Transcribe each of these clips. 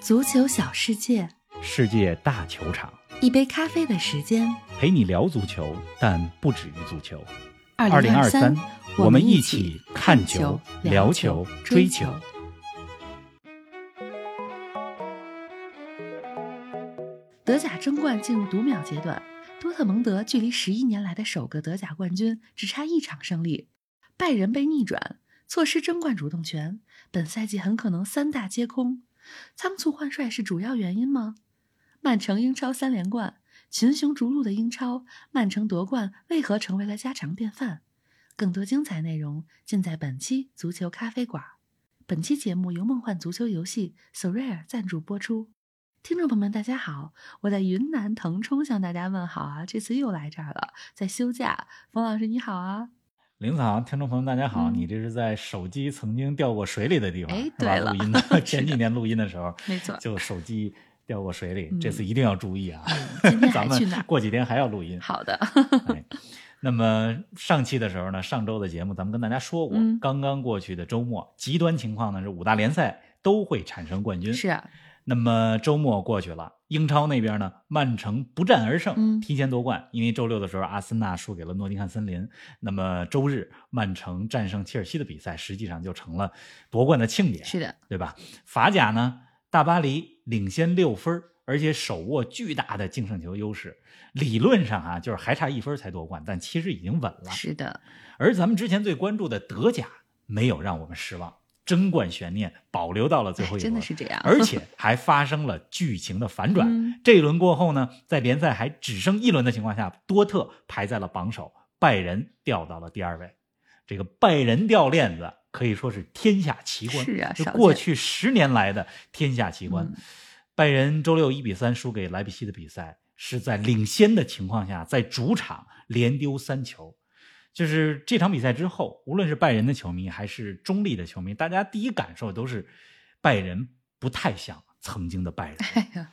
足球小世界，世界大球场，一杯咖啡的时间。陪你聊足球，但不止于足球。二零二三，我们一起看球、聊球、追球。德甲争冠进入读秒阶段，多特蒙德距离十一年来的首个德甲冠军只差一场胜利，拜仁被逆转，错失争冠主动权，本赛季很可能三大皆空。仓促换帅是主要原因吗？曼城英超三连冠，群雄逐鹿的英超，曼城夺冠为何成为了家常便饭？更多精彩内容尽在本期足球咖啡馆。本期节目由梦幻足球游戏 Sorare 赞助播出。听众朋友们，大家好，我在云南腾冲向大家问好啊！这次又来这儿了，在休假。冯老师你好啊！林子航，听众朋友大家好，嗯你这是在手机曾经掉过水里的地方，哎是吧对了录音的 前几年录音的时候，没错就手机掉过水里，嗯这次一定要注意啊！今天 咱？们过几天还要录音。好的，哎，那么上期的时候呢，上周的节目咱们跟大家说过，嗯刚刚过去的周末，极端情况呢是五大联赛都会产生冠军。是啊，那么周末过去了，英超那边呢，曼城不战而胜，嗯提前夺冠。因为周六的时候，阿森纳输给了诺丁汉森林。那么周日，曼城战胜切尔西的比赛，实际上就成了夺冠的庆典，是的，对吧？法甲呢，大巴黎领先六分，而且手握巨大的净胜球优势。理论上啊，就是还差一分才夺冠，但其实已经稳了。是的，而咱们之前最关注的德甲，没有让我们失望，争冠悬念保留到了最后哎一轮，真的是这样，而且还发生了剧情的反转。嗯这一轮过后呢，在联赛还只剩一轮的情况下，多特排在了榜首，拜仁掉到了第二位。这个拜仁掉链子可以说是天下奇观，是啊就过去十年来的天下奇观。嗯拜仁周六一比三输给莱比锡的比赛，是在领先的情况下，在主场连丢三球。就是这场比赛之后，无论是拜仁的球迷还是中立的球迷，大家第一感受都是拜仁不太像曾经的拜仁。哎，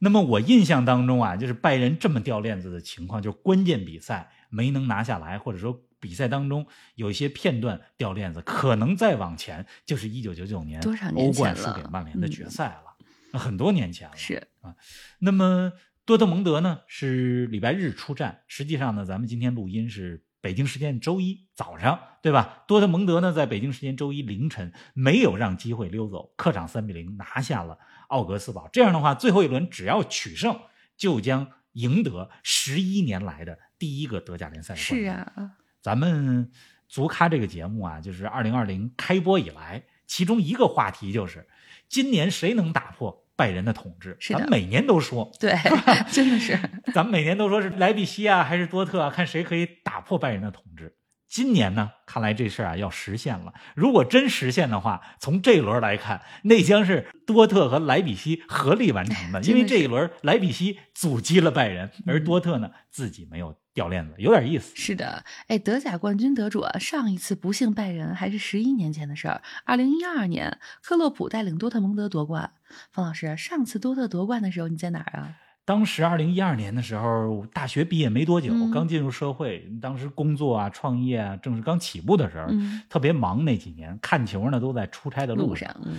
那么我印象当中啊，就是拜仁这么掉链子的情况，就是关键比赛没能拿下来，或者说比赛当中有一些片段掉链子，可能再往前就是一九九九年欧冠输给曼联的嗯决赛了，那很多年前了。是啊那么多特蒙德呢是礼拜日出战，实际上呢，咱们今天录音是北京时间周一早上，对吧？多特蒙德呢在北京时间周一凌晨没有让机会溜走，客场三比零拿下了奥格斯堡。这样的话，最后一轮只要取胜，就将赢得十一年来的第一个德甲联赛的冠军。是啊，咱们足咖这个节目啊，就是二零二零开播以来，其中一个话题就是今年谁能打破拜仁的统治？是咱们每年都说，对，真的是，咱们每年都说是莱比锡啊，还是多特啊，看谁可以打破拜仁的统治。今年呢，看来这事儿啊要实现了。如果真实现的话，从这一轮来看，那将是多特和莱比锡合力完成的。因为这一轮莱比锡阻击了拜仁，而多特呢自己没有掉链子，有点意思。是的，哎，德甲冠军得主啊，上一次不幸拜仁还是十一年前的事儿。二零一二年，克洛普带领多特蒙德夺冠。方老师，上次多特夺冠的时候你在哪儿啊？当时二零一二年的时候，大学毕业没多久，嗯刚进入社会，当时工作啊、创业啊，正是刚起步的时候，嗯，特别忙。那几年看球呢，都在出差的。路上，嗯，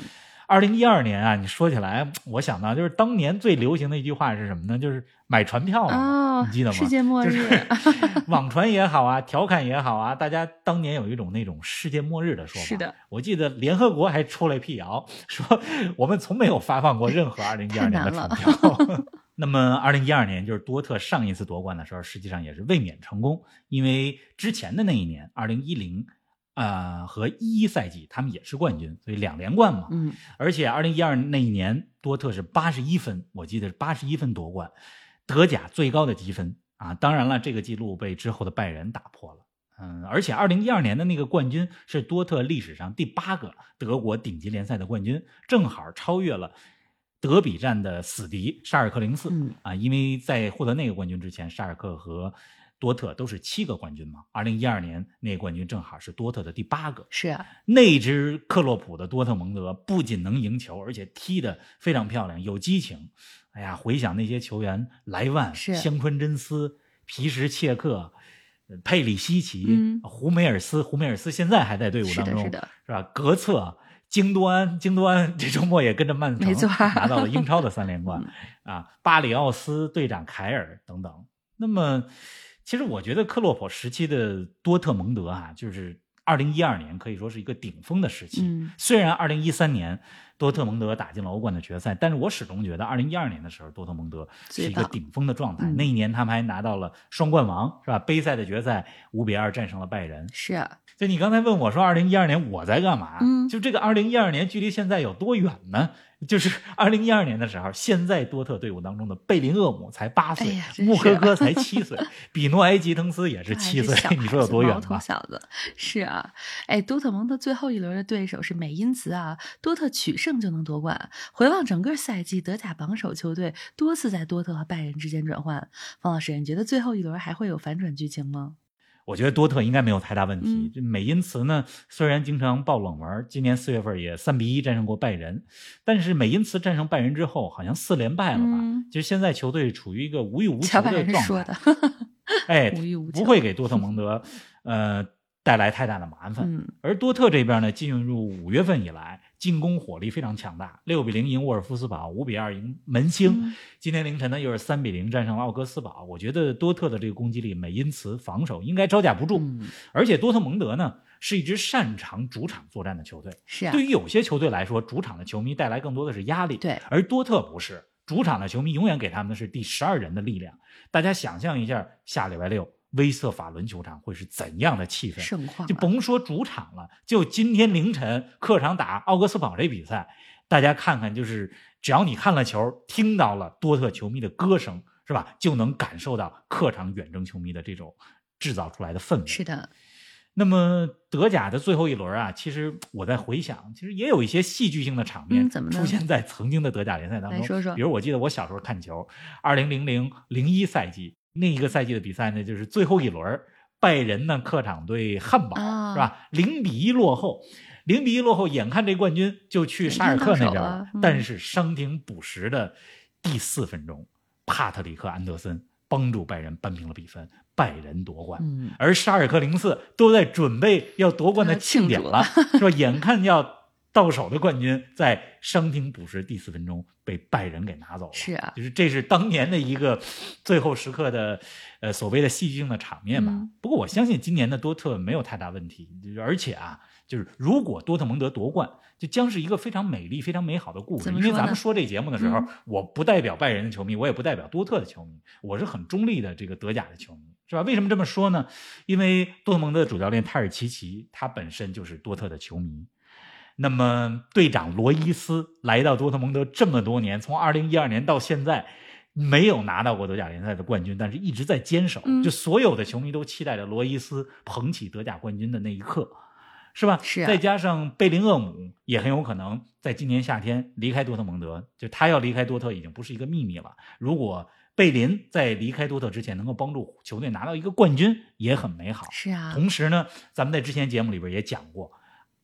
二零一二年啊，你说起来，我想到就是当年最流行的一句话是什么呢？就是买船票嘛，哦，你记得吗？世界末就日，是 网传也好啊，调侃也好啊，大家当年有一种那种世界末日的说法。是的，我记得联合国还出来辟谣，说我们从没有发放过任何 二零一二年的船票。那么，二零一二年就是多特上一次夺冠的时候，实际上也是卫冕成功，因为之前的那一年，二零一零。啊，和一一赛季他们也是冠军，所以两连冠嘛。嗯，而且二零一二那一年，多特是八十一分，我记得是八十一分夺冠，德甲最高的积分啊。当然了，这个记录被之后的拜仁打破了。嗯，而且二零一二年的那个冠军是多特历史上第八个德国顶级联赛的冠军，正好超越了德比战的死敌沙尔克零四、嗯啊。因为在获得那个冠军之前，沙尔克和多特都是七个冠军嘛。二零一二年那个冠军正好是多特的第八个。是啊，那支克洛普的多特蒙德不仅能赢球，而且踢得非常漂亮，有激情。哎呀，回想那些球员，莱万、香川真司、皮什切克、呃佩里西奇、嗯胡梅尔斯，胡梅尔斯现在还在队伍是的，当中，是的，是吧？格策、京多安，京多安这周末也跟着曼城拿到了英超的三连冠嗯啊，巴里奥斯队长凯尔等等。那么，其实我觉得克洛普时期的多特蒙德啊，就是二零一二年可以说是一个顶峰的时期。嗯虽然二零一三年多特蒙德打进了欧冠的决赛，但是我始终觉得二零一二年的时候，多特蒙德是一个顶峰的状态。嗯那一年他们还拿到了双冠王，是吧？杯赛的决赛五比二战胜了拜仁。是啊，就你刚才问我说，二零一二年我在干嘛？嗯就这个二零一二年距离现在有多远呢？就是二零一二年的时候，现在多特队伍当中的贝林厄姆才八岁，穆科科 才七岁，比诺埃吉滕斯也是七岁小，你说有多远吧？小子是啊，哎，多特蒙德最后一轮的对手是美因茨啊，多特取胜就能夺冠。回望整个赛季，德甲榜首球队多次在多特和拜仁之间转换。方老师，你觉得最后一轮还会有反转剧情吗？我觉得多特应该没有太大问题嗯。这美因茨呢，虽然经常爆冷门，今年四月份也三比一战胜过拜仁，但是美因茨战胜拜仁之后，好像四连败了吧？嗯其实现在球队处于一个无欲无求的状仁说态的，，哎，无欲无求不会给多特蒙德 呃带来太大的麻烦。嗯而多特这边呢，进入五月份以来，进攻火力非常强大，六比零赢沃尔夫斯堡，五比二赢门兴。嗯今天凌晨呢，又是三比零战胜了奥格斯堡。我觉得多特的这个攻击力，美因茨防守应该招架不住。嗯，而且多特蒙德呢，是一支擅长主场作战的球队。是啊对，于有些球队来说，主场的球迷带来更多的是压力。对，而多特不是，主场的球迷永远给他们的是第十二人的力量。大家想象一下，下礼拜六威瑟法伦球场会是怎样的气氛？盛况啊就甭说主场了，就今天凌晨客场打奥格斯堡这比赛，大家看看，就是只要你看了球，听到了多特球迷的歌声，是吧，就能感受到客场远征球迷的这种制造出来的氛围。是的，那么德甲的最后一轮啊，其实我在回想，其实也有一些戏剧性的场面出现在曾经的德甲联赛当中。来说说比如我记得我小时候看球，二零零零零一赛季那一个赛季的比赛呢，就是最后一轮，拜仁呢客场对汉堡、啊是吧？零比一落后。零比一落后，眼看这冠军就去沙尔克那边了嗯但是伤停补时的第四分钟，帕特里克·安德森帮助拜仁扳平了比分，拜仁夺冠。嗯，而沙尔克零四都在准备要夺冠的庆典了，是吧？眼看要到手的冠军，在伤停补时第四分钟被拜仁给拿走了。是啊就是这是当年的一个最后时刻的，呃，所谓的戏剧性的场面吧。嗯不过我相信今年的多特没有太大问题，就是而且啊，就是如果多特蒙德夺冠，就将是一个非常美丽、非常美好的故事。因为咱们说这节目的时候，嗯我不代表拜仁的球迷，我也不代表多特的球迷，我是很中立的这个德甲的球迷，是吧？为什么这么说呢？因为多特蒙德的主教练泰尔齐奇，他本身就是多特的球迷。那么队长罗伊斯来到多特蒙德这么多年，从二零一二年到现在，没有拿到过德甲联赛的冠军，但是一直在坚守。嗯就所有的球迷都期待着罗伊斯捧起德甲冠军的那一刻，是吧？是啊再加上贝林厄姆也很有可能在今年夏天离开多特蒙德，就他要离开多特已经不是一个秘密了。如果贝林在离开多特之前能够帮助球队拿到一个冠军，也很美好。是啊，同时呢，咱们在之前节目里边也讲过，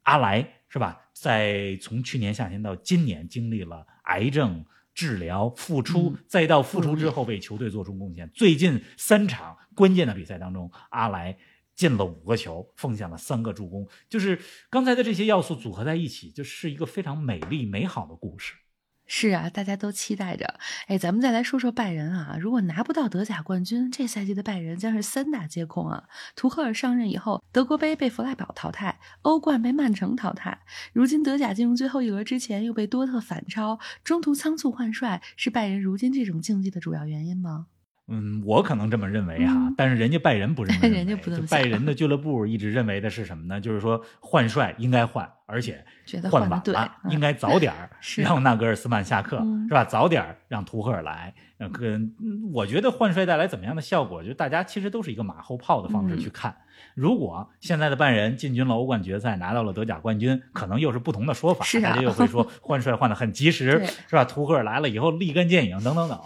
阿莱是吧？在从去年夏天到今年，经历了癌症治疗、复出，嗯再到复出之后为球队做出贡献。最近三场关键的比赛当中，阿莱进了五个球，奉献了三个助攻。就是刚才的这些要素组合在一起，就是一个非常美丽美好的故事。是啊，大家都期待着。哎，咱们再来说说拜仁啊，如果拿不到德甲冠军，这赛季的拜仁将是三大皆空啊。图赫尔上任以后，德国杯被弗赖堡淘汰，欧冠被曼城淘汰，如今德甲进入最后一轮之前又被多特反超，中途仓促换帅，是拜仁如今这种境地的主要原因吗？嗯，我可能这么认为哈，嗯但是人家拜仁不认为，人家不这么就拜仁的俱乐部一直认为的是什么呢？就是说换帅应该换，而且换晚了，嗯应该早点儿 让纳格尔斯曼下课，嗯是吧？早点儿让图赫尔来。呃，跟嗯我觉得换帅带来怎么样的效果，就大家其实都是一个马后炮的方式嗯去看。如果现在的拜仁进军了欧冠决赛，拿到了德甲冠军，可能又是不同的说法，啊大家又会说 换帅换的很及时，是吧？图赫尔来了以后立竿见影，等等等。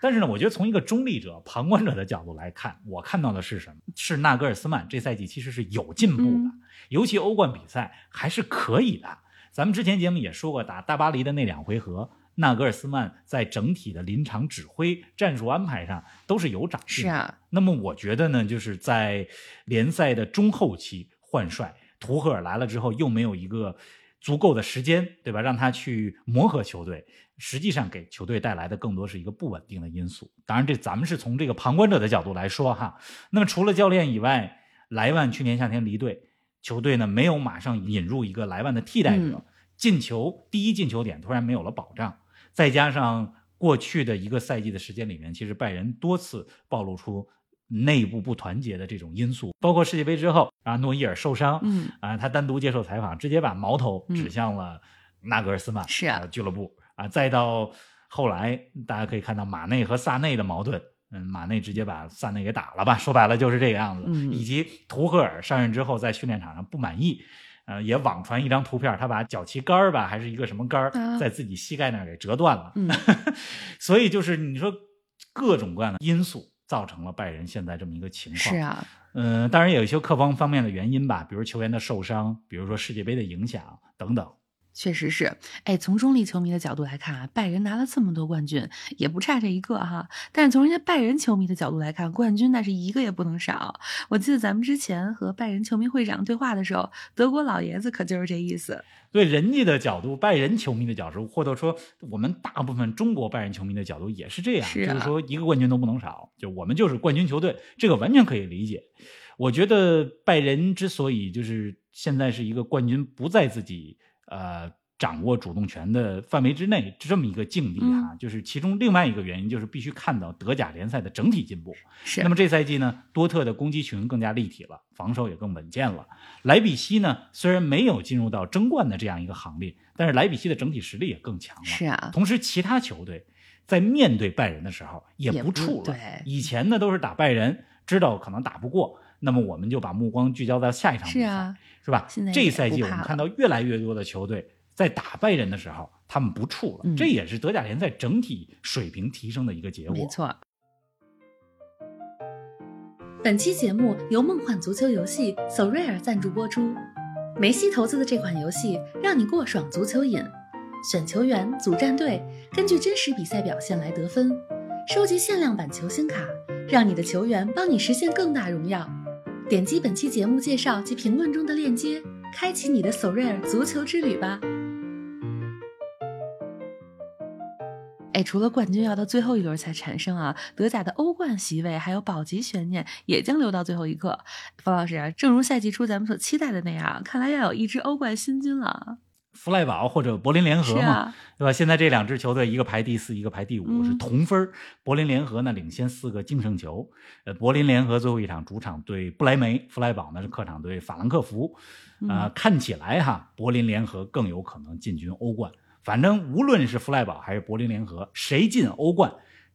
但是呢，我觉得从一个中立者、旁观者的角度来看，我看到的是什么？是纳格尔斯曼这赛季其实是有进步的，嗯尤其欧冠比赛还是可以的。咱们之前节目也说过，打大巴黎的那两回合，纳格尔斯曼在整体的临场指挥、战术安排上都是有长进的。是啊，那么我觉得呢，就是在联赛的中后期换帅，图赫尔来了之后，又没有一个足够的时间，对吧？让他去磨合球队，实际上给球队带来的更多是一个不稳定的因素。当然，这咱们是从这个旁观者的角度来说哈。那么除了教练以外，莱万去年夏天离队，球队呢没有马上引入一个莱万的替代者，进球第一进球点突然没有了保障，再加上过去的一个赛季的时间里面，其实拜仁多次暴露出。内部不团结的这种因素，包括世界杯之后啊，诺伊尔受伤，嗯啊，他单独接受采访，直接把矛头指向了纳格尔斯曼是啊俱乐部啊，再到后来大家可以看到马内和萨内的矛盾，嗯，马内直接把萨内给打了吧，说白了就是这个样子，嗯以及图赫尔上任之后在训练场上不满意。呃，也网传一张图片，他把脚旗杆儿吧，还是一个什么杆在自己膝盖那儿给折断了。嗯 所以就是你说各种各样的因素造成了拜仁现在这么一个情况。是啊，嗯、当然也有一些客观方面的原因吧，比如球员的受伤，比如说世界杯的影响等等。确实是，哎，从中立球迷的角度来看啊，拜仁拿了这么多冠军，也不差这一个哈。但是从人家拜仁球迷的角度来看，冠军那是一个也不能少。我记得咱们之前和拜仁球迷会长对话的时候，德国老爷子可就是这意思。对人家的角度，拜仁球迷的角度，或者说我们大部分中国拜仁球迷的角度也是这样，是啊就是说一个冠军都不能少，就我们就是冠军球队，这个完全可以理解。我觉得拜仁之所以就是现在是一个冠军不在自己呃掌握主动权的范围之内这么一个境地哈、就是其中另外一个原因就是必须看到德甲联赛的整体进步。是，那么这赛季呢，多特的攻击群更加立体了，防守也更稳健了。莱比锡呢，虽然没有进入到争冠的这样一个行列，但是莱比锡的整体实力也更强了。是啊，同时，其他球队在面对拜仁的时候也不怵了。对以前呢都是打拜仁，知道可能打不过，那么我们就把目光聚焦在下一场比赛，是啊，是吧？这赛季我们看到越来越多的球队在打拜仁的时候，他们不怵了，嗯这也是德甲联赛整体水平提升的一个结果。没错。本期节目由梦幻足球游戏 So Rare 赞助播出。梅西投资的这款游戏，让你过爽足球瘾。选球员、组战队，根据真实比赛表现来得分，收集限量版球星卡，让你的球员帮你实现更大荣耀。点击本期节目介绍及评论中的链接，开启你的索瑞尔足球之旅吧。哎，除了冠军要到最后一轮才产生啊，德甲的欧冠席位还有保级悬念也将留到最后一刻。方老师，正如赛季初咱们所期待的那样，看来要有一支欧冠新军了。弗赖堡或者柏林联合嘛，啊，对吧？现在这两支球队，一个排第四，一个排第五，嗯是同分儿。柏林联合呢领先四个净胜球。呃，柏林联合最后一场主场对不莱梅，弗赖堡呢是客场对法兰克福。啊、嗯看起来哈，柏林联合更有可能进军欧冠。反正无论是弗赖堡还是柏林联合，谁进欧冠，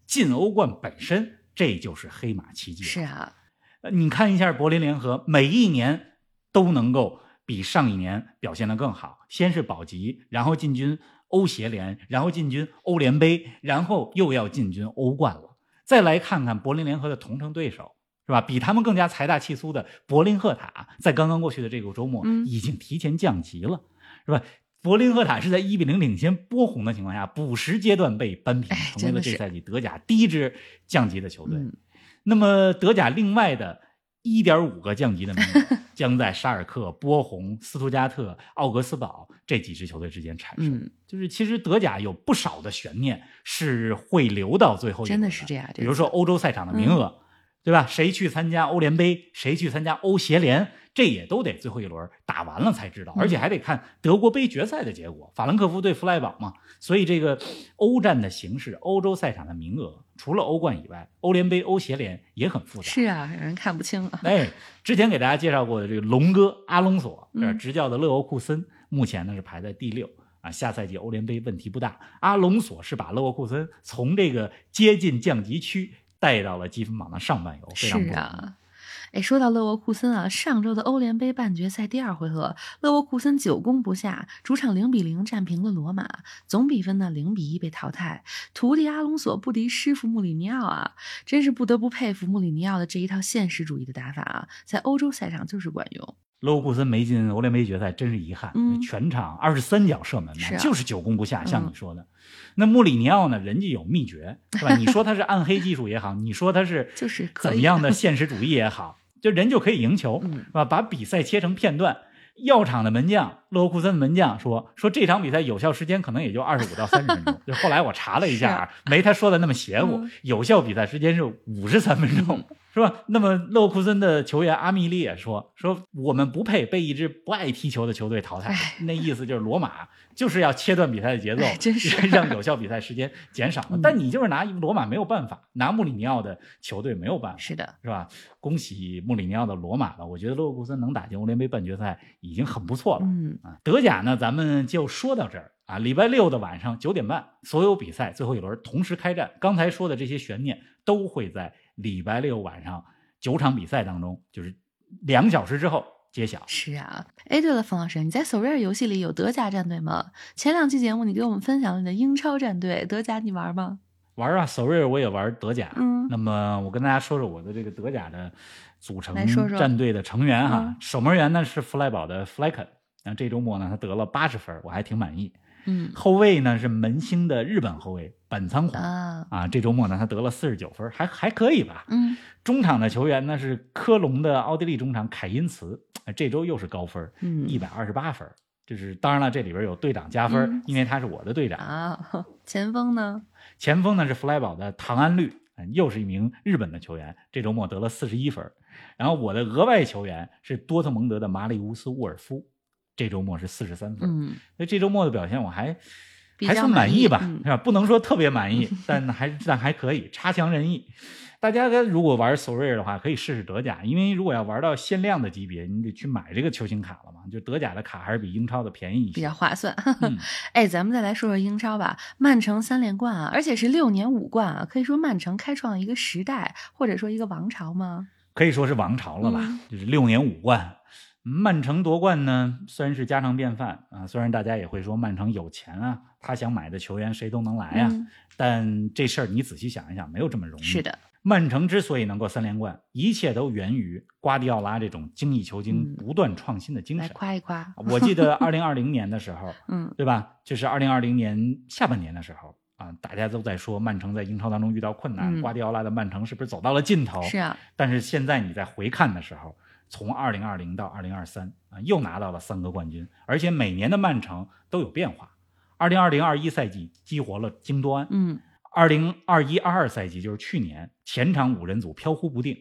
进欧冠本身这就是黑马奇迹。是啊，呃，你看一下柏林联合，每一年都能够比上一年表现得更好。先是保级，然后进军欧协联，然后进军欧联杯，然后又要进军欧冠了。再来看看柏林联合的同城对手，是吧？比他们更加财大气粗的柏林赫塔，在刚刚过去的这个周末嗯已经提前降级了，是吧？柏林赫塔是在一比零领先波鸿的情况下，补时阶段被扳平哎，成为了这赛季德甲第一支降级的球队。嗯，那么德甲另外的一点五个降级的名额将在沙尔克、波鸿、斯图加特、奥格斯堡这几支球队之间产生。嗯就是其实德甲有不少的悬念是会留到最后一轮真的是这样。比如说欧洲赛场的名额，对吧？谁去参加欧联杯，谁去参加欧协联，这也都得最后一轮打完了才知道，嗯而且还得看德国杯决赛的结果，法兰克福对弗赖堡嘛。所以这个欧战的形式，欧洲赛场的名额，除了欧冠以外，欧联杯、欧协联也很复杂。是啊，让人看不清啊。哎，之前给大家介绍过的这个龙哥阿隆索，嗯这执教的勒沃库森，目前呢是排在第六啊。下赛季欧联杯问题不大。阿隆索是把勒沃库森从这个接近降级区带到了积分榜的上半游，非常不容易。是啊。哎，说到勒沃库森啊，上周的欧联杯半决赛第二回合，勒沃库森久攻不下，主场零比零战平了罗马，总比分呢零比一被淘汰。徒弟阿隆索不敌师傅穆里尼奥啊，真是不得不佩服穆里尼奥的这一套现实主义的打法啊，在欧洲赛场就是管用。勒沃库森没进欧联杯决赛，真是遗憾。嗯全场二十三脚射门是啊就是久攻不下，像嗯你说的。那穆里尼奥呢？人家有秘诀，是吧？你说他是暗黑技术也好，你说他是就是怎么样的现实主义也好，就人就可以赢球，嗯是吧？把比赛切成片段，药厂的门将勒沃库森的门将说说这场比赛有效时间可能也就二十五到三十分钟。就后来我查了一下啊，没他说的那么邪乎，嗯有效比赛时间是五十三分钟。是吧？那么勒沃库森的球员阿米利也说说我们不配被一支不爱踢球的球队淘汰哎，那意思就是罗马就是要切断比赛的节奏哎，真是 让有效比赛时间减少了嗯。但你就是拿罗马没有办法，拿穆里尼奥的球队没有办法，是的，是吧？恭喜穆里尼奥的罗马了，我觉得勒沃库森能打进欧联杯半决赛已经很不错了。嗯，啊，德甲呢，咱们就说到这儿啊。礼拜六的晚上九点半，所有比赛最后一轮同时开战。刚才说的这些悬念都会在礼拜六晚上九场比赛当中，就是两小时之后揭晓。是啊。哎，对了，冯老师，你在 s o r a r 游戏里有德甲战队吗？前两期节目你给我们分享了你的英超战队，德甲你玩吗？玩啊，索瑞尔我也玩德甲。嗯那么我跟大家说说我的这个德甲的组成战队的成员哈。嗯守门员呢是弗莱堡的弗莱肯，那这周末呢他得了八十分，我还挺满意。嗯后卫呢是门兴的日本后卫板仓弘啊，啊，这周末呢他得了四十九分，还还可以吧。嗯中场的球员呢是科隆的奥地利中场凯因茨，呃这周又是高分，嗯一百二十八分。就是当然了，这里边有队长加分，嗯因为他是我的队长。啊，前锋呢？前锋呢是弗莱堡的唐安绿，嗯又是一名日本的球员，这周末得了四十一分。然后我的额外球员是多特蒙德的马里乌斯沃尔夫，这周末是四十三分。嗯，所以这周末的表现我还还算满意吧，嗯是吧？不能说特别满意，但还但还可以，差强人意。大家如果玩索瑞尔的话，可以试试德甲，因为如果要玩到限量的级别，你得去买这个球星卡了嘛。就德甲的卡还是比英超的便宜一些。比较划算。嗯哎，咱们再来说说英超吧。曼城三连冠啊，而且是六年五冠啊，可以说曼城开创了一个时代，或者说一个王朝吗？可以说是王朝了吧，嗯就是六年五冠。曼城夺冠呢，虽然是家常便饭啊，虽然大家也会说曼城有钱啊，他想买的球员谁都能来啊、嗯但这事儿你仔细想一想，没有这么容易。是的，曼城之所以能够三连冠，一切都源于瓜迪奥拉这种精益求精、嗯不断创新的精来神。夸一夸。我记得 二零二零年的时候，嗯对吧？就是二零二零年下半年的时候啊，大家都在说曼城在英超当中遇到困难，嗯瓜迪奥拉的曼城是不是走到了尽头？是啊，但是现在你在回看的时候，从二零二零到二零二三啊，又拿到了三个冠军，而且每年的曼城都有变化。二零二零二一赛季激活了京多安，嗯二零二一二二赛季就是去年前场五人组飘忽不定，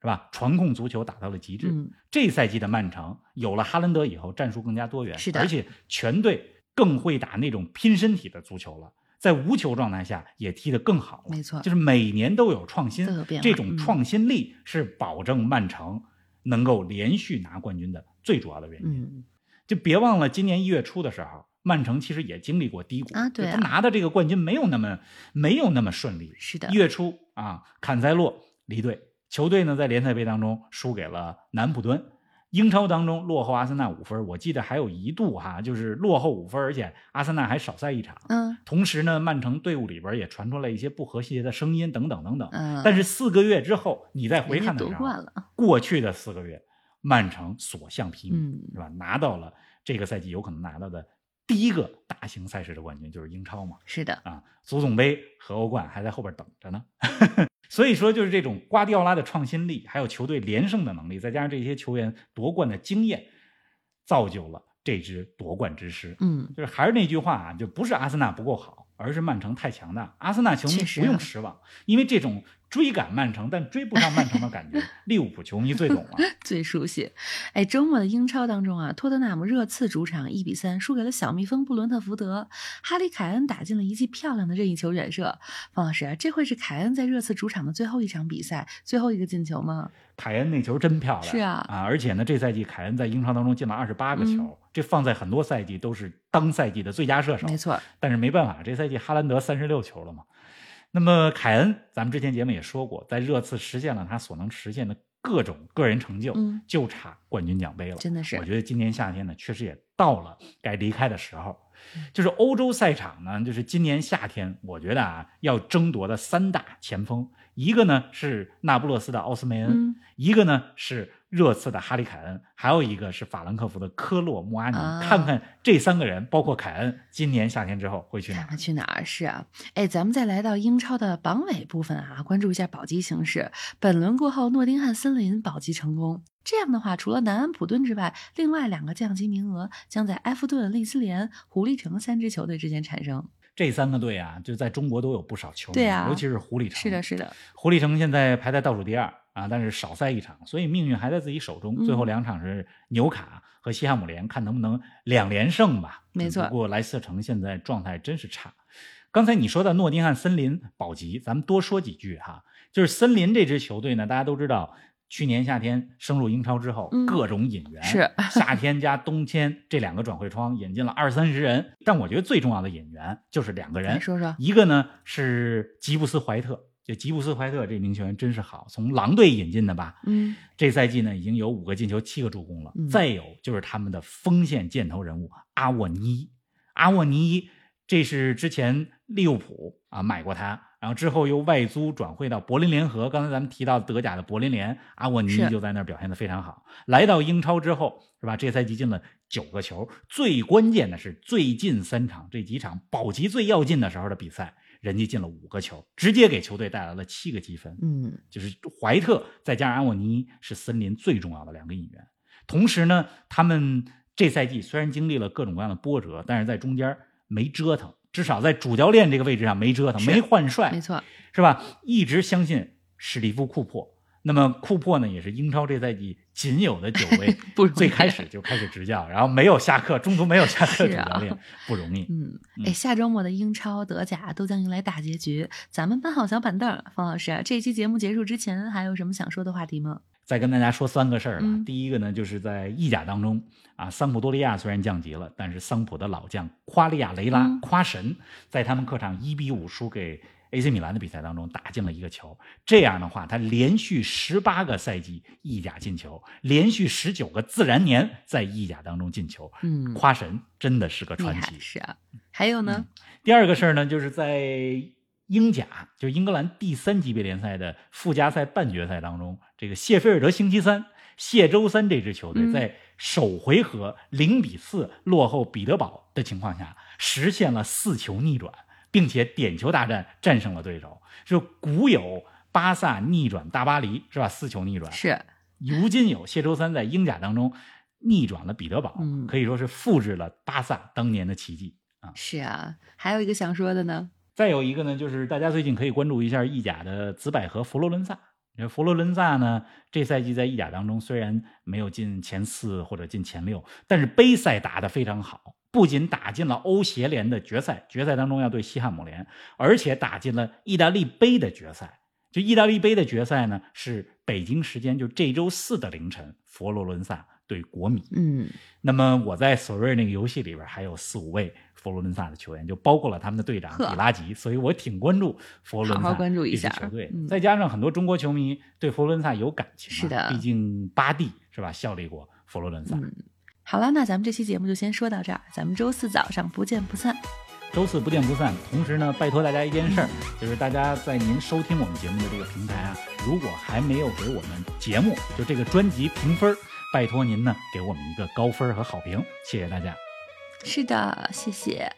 是吧？传控足球打到了极致。嗯，这赛季的曼城有了哈兰德以后，战术更加多元，是的而且全队更会打那种拼身体的足球了。在无球状态下也踢得更好了，没错就是每年都有创新这种嗯创新力是保证曼城能够连续拿冠军的最主要的原因。嗯就别忘了今年一月初的时候，曼城其实也经历过低谷啊对啊他拿的这个冠军没有那么没有那么顺利。是的一，月初啊，坎塞洛离队，球队呢在联赛杯当中输给了南普敦。英超当中落后阿森纳五分，我记得还有一度哈，就是落后五分，而且阿森纳还少赛一场。嗯同时呢，曼城队伍里边也传出来一些不和谐的声音，等等等等。嗯，但是四个月之后，你再回看的时候，过去的四个月，曼城所向披靡，嗯是吧？拿到了这个赛季有可能拿到的第一个大型赛事的冠军，就是英超嘛。是的，啊，足总杯和欧冠还在后边等着呢。所以说，就是这种瓜迪奥拉的创新力，还有球队连胜的能力，再加上这些球员夺冠的经验，造就了这支夺冠之师。嗯就是还是那句话啊，就不是阿森纳不够好，而是曼城太强大。阿森纳球迷不用失望，因为这种追赶曼城但追不上曼城的感觉，利物浦球迷最懂了。最熟悉。哎，周末的英超当中啊，托特纳姆热刺主场一比三输给了小蜜蜂布伦特福德，哈里凯恩打进了一记漂亮的任意球远射。方老师啊，这会是凯恩在热刺主场的最后一场比赛，最后一个进球吗？凯恩那球真漂亮，是啊而且呢，这赛季凯恩在英超当中进了二十八个球，嗯这放在很多赛季都是当赛季的最佳射手。没错，但是没办法，这赛季哈兰德三十六球了嘛。那么凯恩，咱们之前节目也说过，在热刺实现了他所能实现的各种个人成就，嗯就差冠军奖杯了。真的是我觉得今年夏天呢，确实也到了该离开的时候。嗯就是欧洲赛场呢，就是今年夏天，我觉得啊，要争夺的三大前锋，一个呢是那不勒斯的奥斯梅恩，嗯一个呢是热刺的哈里凯恩，还有一个是法兰克福的科洛穆阿尼。啊看看这三个人，包括凯恩，今年夏天之后会去哪儿？看看去哪儿是啊？哎，咱们再来到英超的榜尾部分啊，关注一下保级形势。本轮过后，诺丁汉森林保级成功，这样的话，除了南安普顿之外，另外两个降级名额将在埃弗顿、利兹联、狐狸城三支球队之间产生。这三个队啊，就在中国都有不少球迷，对啊尤其是狐狸城。是的，，是的，狐狸城现在排在倒数第二啊，但是少赛一场，所以命运还在自己手中。嗯最后两场是纽卡和西汉姆联，看能不能两连胜吧。没错不过莱斯特城现在状态真是差。刚才你说到诺丁汉森林保级，咱们多说几句哈。就是森林这支球队呢，大家都知道，去年夏天升入英超之后，嗯各种引援是 夏天加冬天这两个转会窗引进了二三十人，但我觉得最重要的引援就是两个人，来说说。一个呢是吉布斯怀特，就吉布斯怀特这名球员真是好，从狼队引进的吧，嗯，这赛季呢已经有五个进球，七个助攻了。嗯再有就是他们的锋线箭头人物阿沃尼，阿沃尼这是之前利物浦啊买过他，然后之后又外租转会到柏林联合。刚才咱们提到德甲的柏林联，阿沃尼就在那儿表现的非常好。来到英超之后，是吧？这赛季进了九个球，最关键的是最近三场这几场保级最要紧的时候的比赛，人家进了五个球，直接给球队带来了七个积分。嗯，就是怀特再加上阿沃尼是森林最重要的两个引援。同时呢，他们这赛季虽然经历了各种各样的波折，但是在中间没折腾，至少在主教练这个位置上没折腾，没换帅，没错，是吧？一直相信史蒂夫库珀。那么库珀呢，也是英超这赛季仅有的九位 最开始就开始执教，然后没有下课，中途没有下课主教练，不容易。嗯，嗯哎，下周末的英超、德甲都将迎来大结局，咱们搬好小板凳。方老师，这期节目结束之前，还有什么想说的话题吗？再跟大家说三个事儿了。嗯第一个呢，就是在意甲当中啊，桑普多利亚虽然降级了，但是桑普的老将夸利亚雷拉、嗯夸神在他们客场一比五输给 AC 米兰的比赛当中打进了一个球。这样的话，他连续十八个赛季意甲进球，连续十九个自然年在意甲当中进球。嗯，夸神真的是个传奇。是啊。还有呢？第二个事儿呢，就是在英甲，就是英格兰第三级别联赛的附加赛半决赛当中，这个谢菲尔德星期三、谢周三这支球队嗯在首回合零比四落后彼得堡的情况下，实现了四球逆转，并且点球大战战胜了对手。就古有巴萨逆转大巴黎是吧？四球逆转，是，如今有谢周三在英甲当中逆转了彼得堡，嗯可以说是复制了巴萨当年的奇迹啊。是啊。还有一个想说的呢？再有一个呢，就是大家最近可以关注一下意甲的紫百合佛罗伦萨。这佛罗伦萨呢，这赛季在意甲当中虽然没有进前四或者进前六，但是杯赛打得非常好，不仅打进了欧协联的决赛，决赛当中要对西汉姆联，而且打进了意大利杯的决赛。就意大利杯的决赛呢，是北京时间就这周四的凌晨，佛罗伦萨对国米。嗯，那么我在索瑞那个游戏里边还有四五位佛罗伦萨的球员，就包括了他们的队长比拉吉，所以我挺关注佛罗伦萨好好关注一下球队。嗯再加上很多中国球迷对佛罗伦萨有感情、啊，是的毕竟巴蒂是吧，效力过佛罗伦萨。嗯好了，那咱们这期节目就先说到这儿，咱们周四早上不见不散。周四不见不散。同时呢，拜托大家一件事儿，就是大家在您收听我们节目的这个平台啊，如果还没有给我们节目就这个专辑评分儿，拜托您呢给我们一个高分和好评，谢谢大家。是的，谢谢。